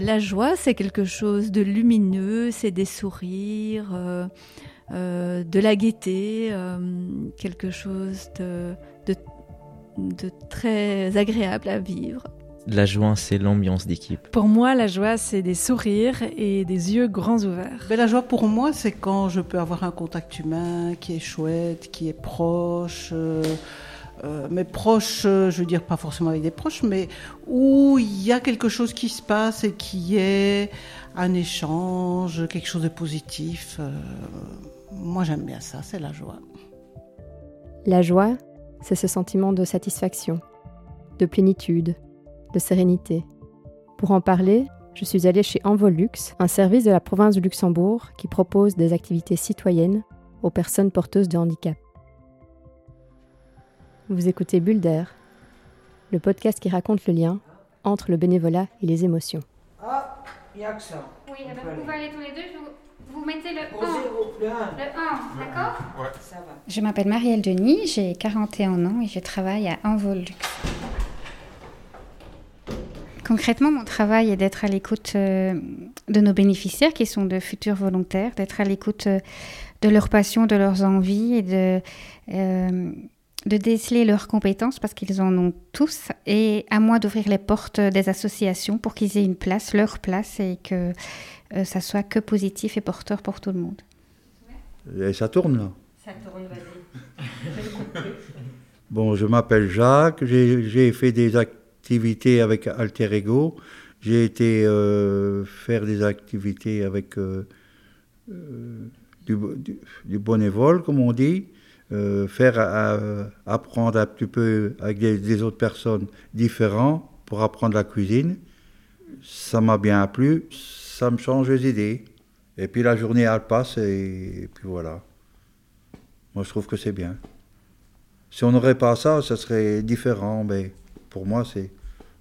la joie, c'est quelque chose de lumineux, c'est des sourires, de la gaieté, quelque chose de, de très agréable à vivre. La joie, c'est l'ambiance d'équipe. Pour moi, la joie, c'est des sourires et des yeux grands ouverts. Mais la joie, pour moi, c'est quand je peux avoir un contact humain qui est chouette, qui est proche. Euh, euh, mais proche, euh, je veux dire pas forcément avec des proches, mais où il y a quelque chose qui se passe et qui est un échange, quelque chose de positif. moi, j'aime bien ça, c'est la joie. La joie, c'est ce sentiment de satisfaction, de plénitude, de sérénité. Pour en parler, je suis allée chez Envolux, un service de la province du Luxembourg qui propose des activités citoyennes aux personnes porteuses de handicap. Vous écoutez Bulle d'air, le podcast qui raconte le lien entre le bénévolat et les émotions. Ah, il y a que ça. Oui, eh ben, vous pouvez aller tous les deux, vous, mettez le 1. Le 1, d'accord Ouais. Ça va. Je m'appelle Marielle Denis, j'ai 41 ans et je travaille à Envolux. Concrètement, mon travail est d'être à l'écoute euh, de nos bénéficiaires qui sont de futurs volontaires, d'être à l'écoute euh, de leurs passions, de leurs envies et de, euh, de déceler leurs compétences parce qu'ils en ont tous et à moi d'ouvrir les portes des associations pour qu'ils aient une place, leur place et que ça soit que positif et porteur pour tout le monde. Et ça tourne là Ça tourne, vas-y. bon, je m'appelle Jacques, j'ai fait des activités avec Alter Ego. J'ai été euh, faire des activités avec euh, euh, du, du, bénévole, comme on dit, faire apprendre un petit peu avec des, autres personnes différentes pour apprendre la cuisine. Ça m'a bien plu, ça me change les idées. Et puis la journée, elle passe et, puis voilà. Moi, je trouve que c'est bien. Si on n'aurait pas ça, ça serait différent, mais pour moi, c'est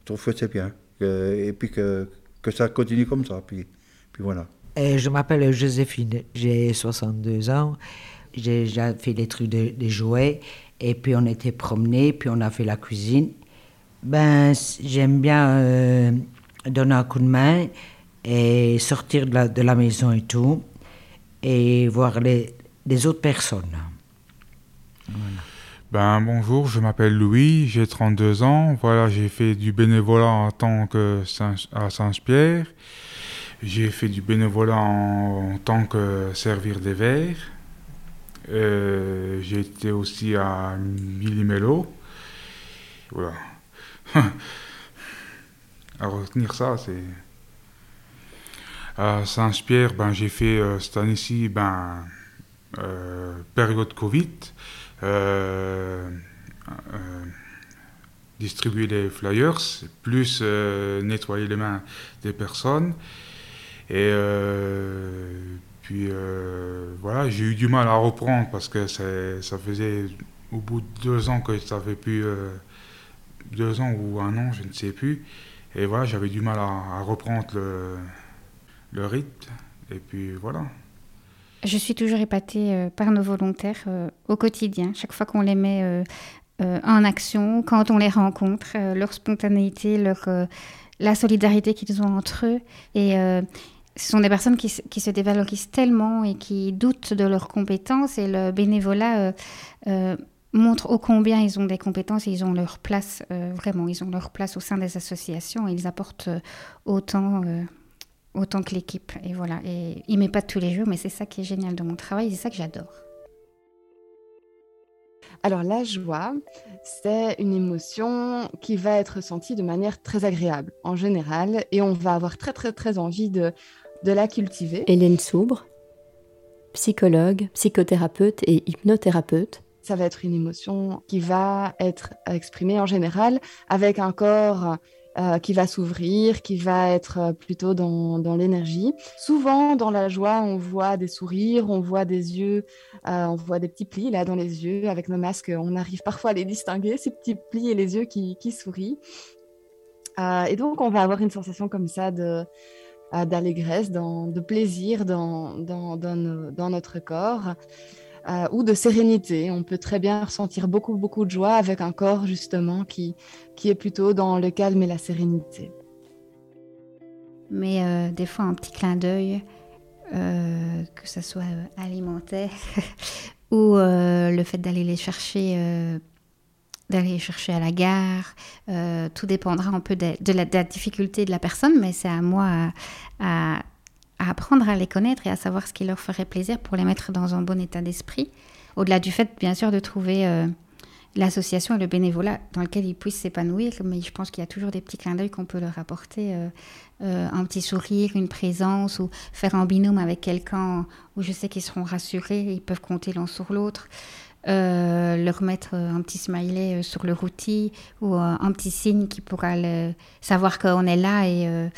trouve que c'est bien. et puis que, que, ça continue comme ça. Puis, puis voilà. Je m'appelle Joséphine, j'ai 62 ans. J'ai déjà fait les trucs des de jouets. Et puis on était promenés, puis on a fait la cuisine. Ben, j'aime bien euh, donner un coup de main et sortir de la, maison et tout, et voir les, les autres personnes. Ben bonjour, je m'appelle Louis, j'ai 32 ans. Voilà, j'ai fait du bénévolat en tant que à Saint-Pierre. J'ai fait du bénévolat en, tant que servir des verres. Euh, j'ai été aussi à Millimélo. Voilà. à retenir ça, c'est. À Saint-Pierre, ben, j'ai fait euh, cette année-ci, ben, euh, période Covid. Distribuer les flyers, plus nettoyer les mains des personnes. Et puis voilà, j'ai eu du mal à reprendre parce que ça faisait au bout de deux ans que ça avait pu, deux ans ou un an, je ne sais plus. Et voilà, j'avais du mal à, reprendre le, le rythme. Et puis voilà. Je suis toujours épatée euh, par nos volontaires euh, au quotidien, chaque fois qu'on les met euh, en action, quand on les rencontre, leur spontanéité, leur, la solidarité qu'ils ont entre eux. Et ce sont des personnes qui, se dévalorisent tellement et qui doutent de leurs compétences. Et le bénévolat montre ô combien ils ont des compétences et ils ont leur place, vraiment, ils ont leur place au sein des associations et ils apportent autant autant que l'équipe. Et voilà. Et il met pas tous les jours, mais c'est ça qui est génial de mon travail, c'est ça que j'adore. Alors la joie, c'est une émotion qui va être ressentie de manière très agréable en général et on va avoir très très très envie de, de la cultiver. Hélène Soubre, psychologue, psychothérapeute et hypnothérapeute. Ça va être une émotion qui va être exprimée en général avec un corps euh, qui va s'ouvrir, qui va être euh, plutôt dans, dans l'énergie. Souvent, dans la joie, on voit des sourires, on voit des yeux, euh, on voit des petits plis là dans les yeux. Avec nos masques, on arrive parfois à les distinguer, ces petits plis et les yeux qui, qui sourient. et donc, on va avoir une sensation comme ça de d'allégresse, de plaisir dans, dans, dans, dans notre corps. Euh, ou de sérénité. On peut très bien ressentir beaucoup, beaucoup de joie avec un corps justement qui, qui est plutôt dans le calme et la sérénité. mais des fois un petit clin d'œil, que ce soit alimentaire ou le fait d'aller les chercher d'aller chercher à la gare. Euh, tout dépendra un peu de, la, difficulté de la personne, mais c'est à moi à, apprendre à les connaître et à savoir ce qui leur ferait plaisir pour les mettre dans un bon état d'esprit. Au-delà du fait, bien sûr, de trouver euh, l'association et le bénévolat dans lequel ils puissent s'épanouir, mais je pense qu'il y a toujours des petits clins d'œil qu'on peut leur apporter. Euh, un petit sourire, une présence, ou faire un binôme avec quelqu'un où je sais qu'ils seront rassurés, ils peuvent compter l'un sur l'autre. Euh, leur mettre un petit smiley euh, sur leur outil ou euh, un petit signe qui pourra savoir qu'on est là et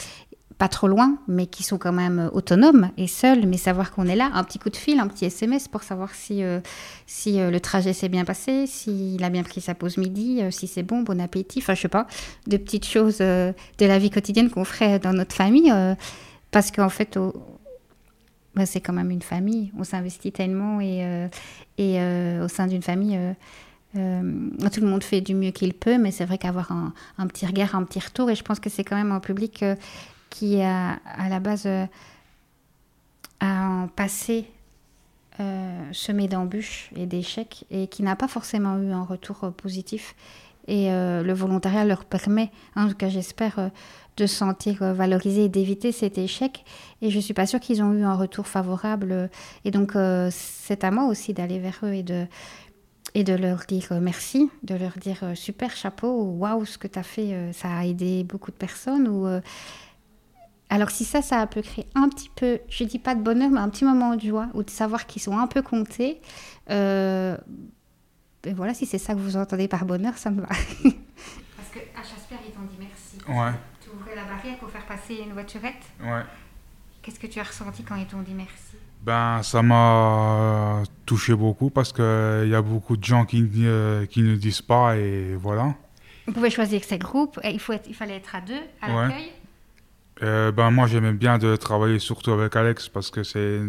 pas trop loin, mais qui sont quand même autonomes et seuls, mais savoir qu'on est là, un petit coup de fil, un petit SMS pour savoir si, si le trajet s'est bien passé, s'il a bien pris sa pause midi, si c'est bon, bon appétit, enfin je sais pas, de petites choses de la vie quotidienne qu'on ferait dans notre famille, parce qu'en fait, bah, c'est quand même une famille, on s'investit tellement et, et euh, au sein d'une famille, euh, euh, tout le monde fait du mieux qu'il peut, mais c'est vrai qu'avoir un, petit regard, un petit retour, et je pense que c'est quand même un public qui, a, à la base, a passé semé d'embûches et d'échecs, et qui n'a pas forcément eu un retour positif. Et le volontariat leur permet, en tout cas j'espère, de se sentir euh, valorisé et d'éviter cet échec. Et je ne suis pas sûre qu'ils ont eu un retour favorable. Et donc, euh, c'est à moi aussi d'aller vers eux et de, leur dire euh, merci, de leur dire super chapeau, waouh, ce que tu as fait, ça a aidé beaucoup de personnes. Ou, alors si ça, ça peut créer un petit peu, je dis pas de bonheur, mais un petit moment de joie, ou de savoir qu'ils sont un peu comptés. Et voilà, si c'est ça que vous entendez par bonheur, ça me va. Parce qu'à Jasper, ils t'ont dit merci. Ouais la barrière pour faire passer une voiturette. Ouais. Qu'est-ce que tu as ressenti quand ils t'ont dit merci? Ben, ça m'a touché beaucoup parce qu'il y a beaucoup de gens qui, euh, qui ne disent pas et voilà. Vous pouvez choisir ces groupes. Il, faut il fallait être à deux à l'accueil? Euh, ben, moi, j'aimais bien de travailler surtout avec Alex parce que c'est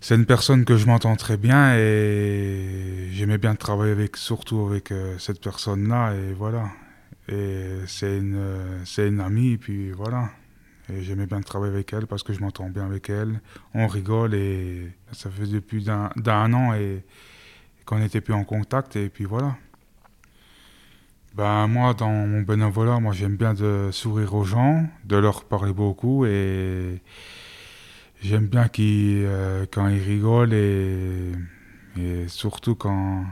c'est une personne que je m'entends très bien et j'aimais bien travailler avec surtout avec euh, cette personne là et voilà et c'est une, c'est une amie, et puis voilà. Et j'aimais bien travailler avec elle parce que je m'entends bien avec elle. On rigole et ça fait depuis d'un, d'un an et, qu'on n'était plus en contact et puis voilà. Ben moi, dans mon bénévolat, moi j'aime bien de sourire aux gens, de leur parler beaucoup et j'aime bien qu'ils, euh, quand ils rigolent et, surtout quand,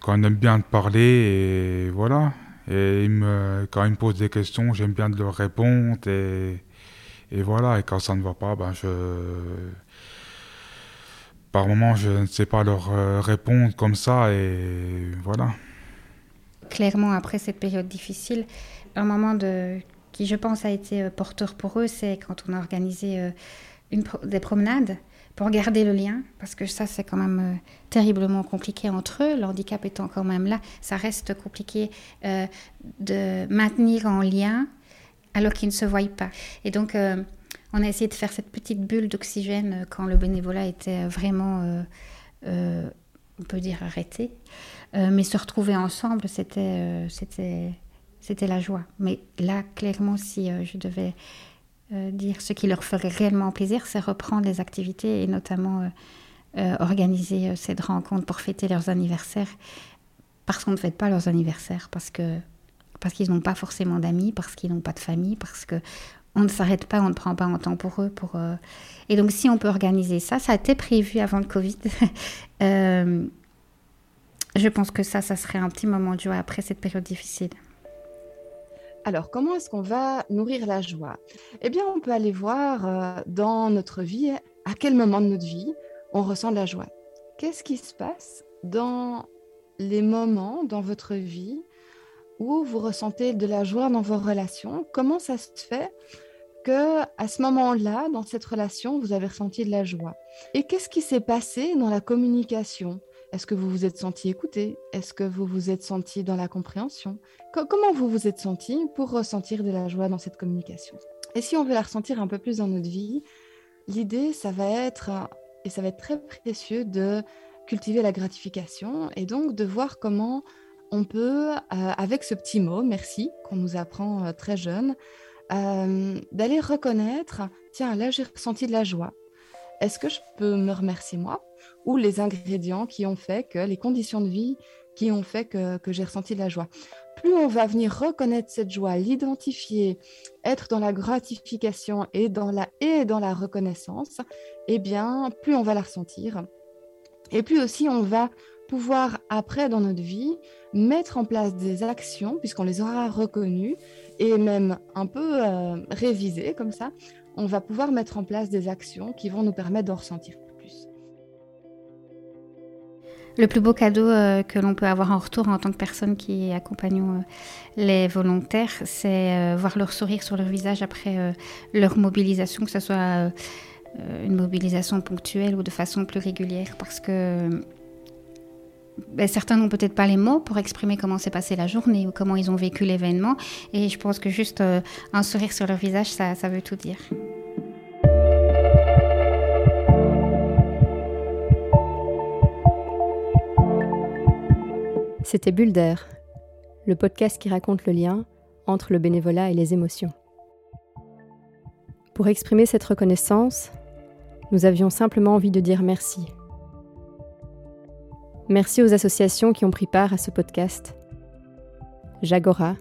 quand on aime bien parler et voilà. Et quand ils me posent des questions, j'aime bien de leur répondre. Et, et, voilà, et quand ça ne va pas, ben je, par moment, je ne sais pas leur euh, répondre comme ça. Et voilà. Clairement, après cette période difficile, un moment de, qui, je pense, a été euh, porteur pour eux, c'est quand on a organisé euh, des promenades pour garder le lien, parce que ça, c'est quand même euh, terriblement compliqué entre eux, l'handicap étant quand même là, ça reste compliqué de maintenir en lien alors qu'ils ne se voient pas. Et donc, on a essayé de faire cette petite bulle d'oxygène quand le bénévolat était vraiment, on peut dire, arrêté. mais se retrouver ensemble, c'était, c'était, la joie. Mais là, clairement, si je devais euh, dire ce qui leur ferait réellement plaisir, c'est reprendre les activités et notamment euh, euh, organiser cette rencontre pour fêter leurs anniversaires. Parce qu'on ne fête pas leurs anniversaires, parce que parce qu'ils n'ont pas forcément d'amis, parce qu'ils n'ont pas de famille, parce que on ne s'arrête pas, on ne prend pas un temps pour eux. Pour, Et donc, si on peut organiser ça, ça a été prévu avant le Covid. je pense que ça, ça serait un petit moment de joie après cette période difficile. Alors, comment est-ce qu'on va nourrir la joie? Eh bien, on peut aller voir euh, dans notre vie, à quel moment de notre vie on ressent de la joie. Qu'est-ce qui se passe dans les moments dans votre vie où vous ressentez de la joie dans vos relations? Comment ça se fait que à ce moment-là, dans cette relation, vous avez ressenti de la joie? Et qu'est-ce qui s'est passé dans la communication? Est-ce que vous vous êtes senti écouté? Est-ce que vous vous êtes senti dans la compréhension? Comment vous vous êtes senti pour ressentir de la joie dans cette communication? Et si on veut la ressentir un peu plus dans notre vie, l'idée, ça va être, et ça va être très précieux, de cultiver la gratification et donc de voir comment on peut, euh, avec ce petit mot, merci, qu'on nous apprend euh, très jeune, euh, d'aller reconnaître, tiens, là j'ai ressenti de la joie. Est-ce que je peux me remercier moi ou les ingrédients qui ont fait que, les conditions de vie qui ont fait que, j'ai ressenti de la joie? Plus on va venir reconnaître cette joie, l'identifier, être dans la gratification et dans la et dans la reconnaissance, eh bien, plus on va la ressentir. Et plus aussi on va pouvoir après dans notre vie mettre en place des actions puisqu'on les aura reconnues et même un peu euh, révisées comme ça, on va pouvoir mettre en place des actions qui vont nous permettre d'en ressentir plus. Le plus beau cadeau euh, que l'on peut avoir en retour en tant que personne qui accompagne euh, les volontaires, c'est voir leur sourire sur leur visage après leur mobilisation, que ce soit une mobilisation ponctuelle ou de façon plus régulière, parce que ben, certains n'ont peut-être pas les mots pour exprimer comment s'est passée la journée ou comment ils ont vécu l'événement. Et je pense que juste euh, un sourire sur leur visage, ça, ça veut tout dire. C'était Bulle d'air, le podcast qui raconte le lien entre le bénévolat et les émotions. Pour exprimer cette reconnaissance, nous avions simplement envie de dire merci Merci aux associations qui ont pris part à ce podcast. Jagora,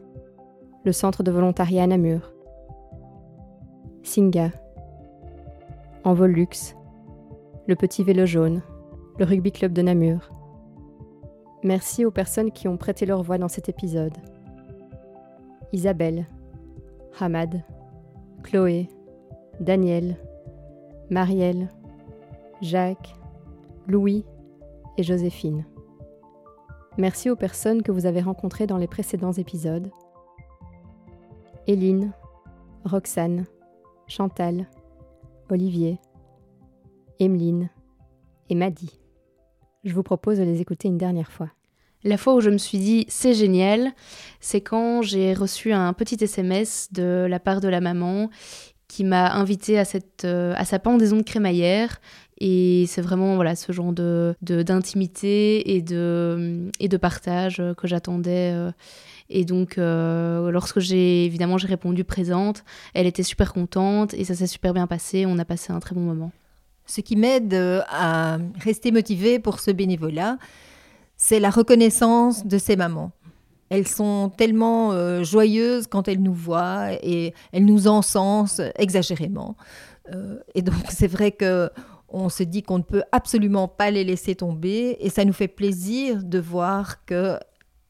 le centre de volontariat Namur. Singa, Envolux, le petit vélo jaune, le rugby club de Namur. Merci aux personnes qui ont prêté leur voix dans cet épisode. Isabelle, Hamad, Chloé, Daniel, Marielle, Jacques, Louis, Joséphine. Merci aux personnes que vous avez rencontrées dans les précédents épisodes. Éline, Roxane, Chantal, Olivier, Emeline et Maddy. Je vous propose de les écouter une dernière fois. La fois où je me suis dit c'est génial, c'est quand j'ai reçu un petit SMS de la part de la maman qui m'a invité à, cette, euh, à sa pendaison de crémaillère et c'est vraiment voilà ce genre de d'intimité et de et de partage que j'attendais. Euh. Et donc euh, lorsque j'ai évidemment j'ai répondu présente, elle était super contente et ça s'est super bien passé. On a passé un très bon moment. Ce qui m'aide euh, à rester motivée pour ce bénévolat, c'est la reconnaissance de ces mamans. Elles sont tellement joyeuses quand elles nous voient et elles nous encensent exagérément. et donc c'est vrai que on se dit qu'on ne peut absolument pas les laisser tomber et ça nous fait plaisir de voir que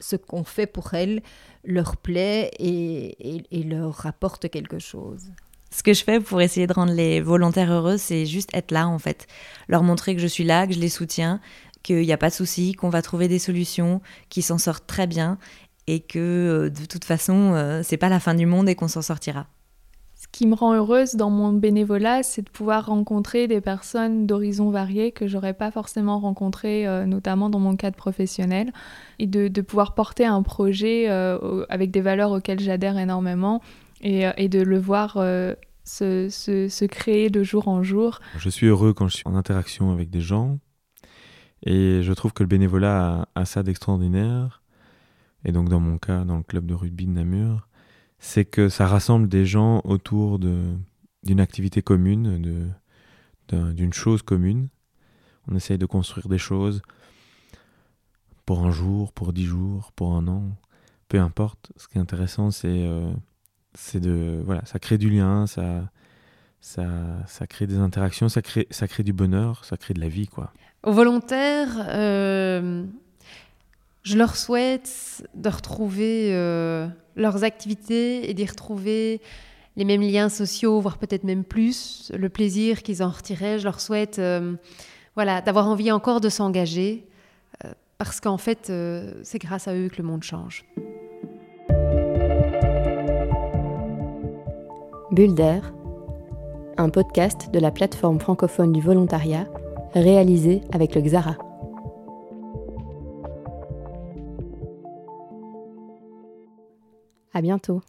ce qu'on fait pour elles leur plaît et, leur rapporte quelque chose. Ce que je fais pour essayer de rendre les volontaires heureux, c'est juste être là en fait. Leur montrer que je suis là, que je les soutiens, qu'il n'y a pas de souci, qu'on va trouver des solutions, qu'ils s'en sortent très bien et que euh, de toute façon, euh, c'est pas la fin du monde et qu'on s'en sortira. Ce qui me rend heureuse dans mon bénévolat, c'est de pouvoir rencontrer des personnes d'horizons variés que j'aurais pas forcément rencontrées, euh, notamment dans mon cadre professionnel, et de, pouvoir porter un projet euh, avec des valeurs auxquelles j'adhère énormément et, de le voir se, se, créer de jour en jour. Je suis heureux quand je suis en interaction avec des gens, et je trouve que le bénévolat a, a ça d'extraordinaire. Et donc dans mon cas, dans le club de rugby de Namur, c'est que ça rassemble des gens autour d'une activité commune, d'une chose commune. On essaye de construire des choses pour un jour, pour dix jours, pour un an, peu importe. Ce qui est intéressant, c'est euh, de voilà, ça crée du lien, ça, crée des interactions, ça crée, ça crée du bonheur, ça crée de la vie, quoi. Aux volontaires, euh, je leur souhaite de retrouver euh, leurs activités et d'y retrouver les mêmes liens sociaux, voire peut-être même plus, le plaisir qu'ils en retiraient. Je leur souhaite euh, voilà, d'avoir envie encore de s'engager, euh, parce qu'en fait, c'est grâce à eux que le monde change. Bulle d'air, un podcast de la plateforme francophone du volontariat, réalisé avec le Xara. À bientôt.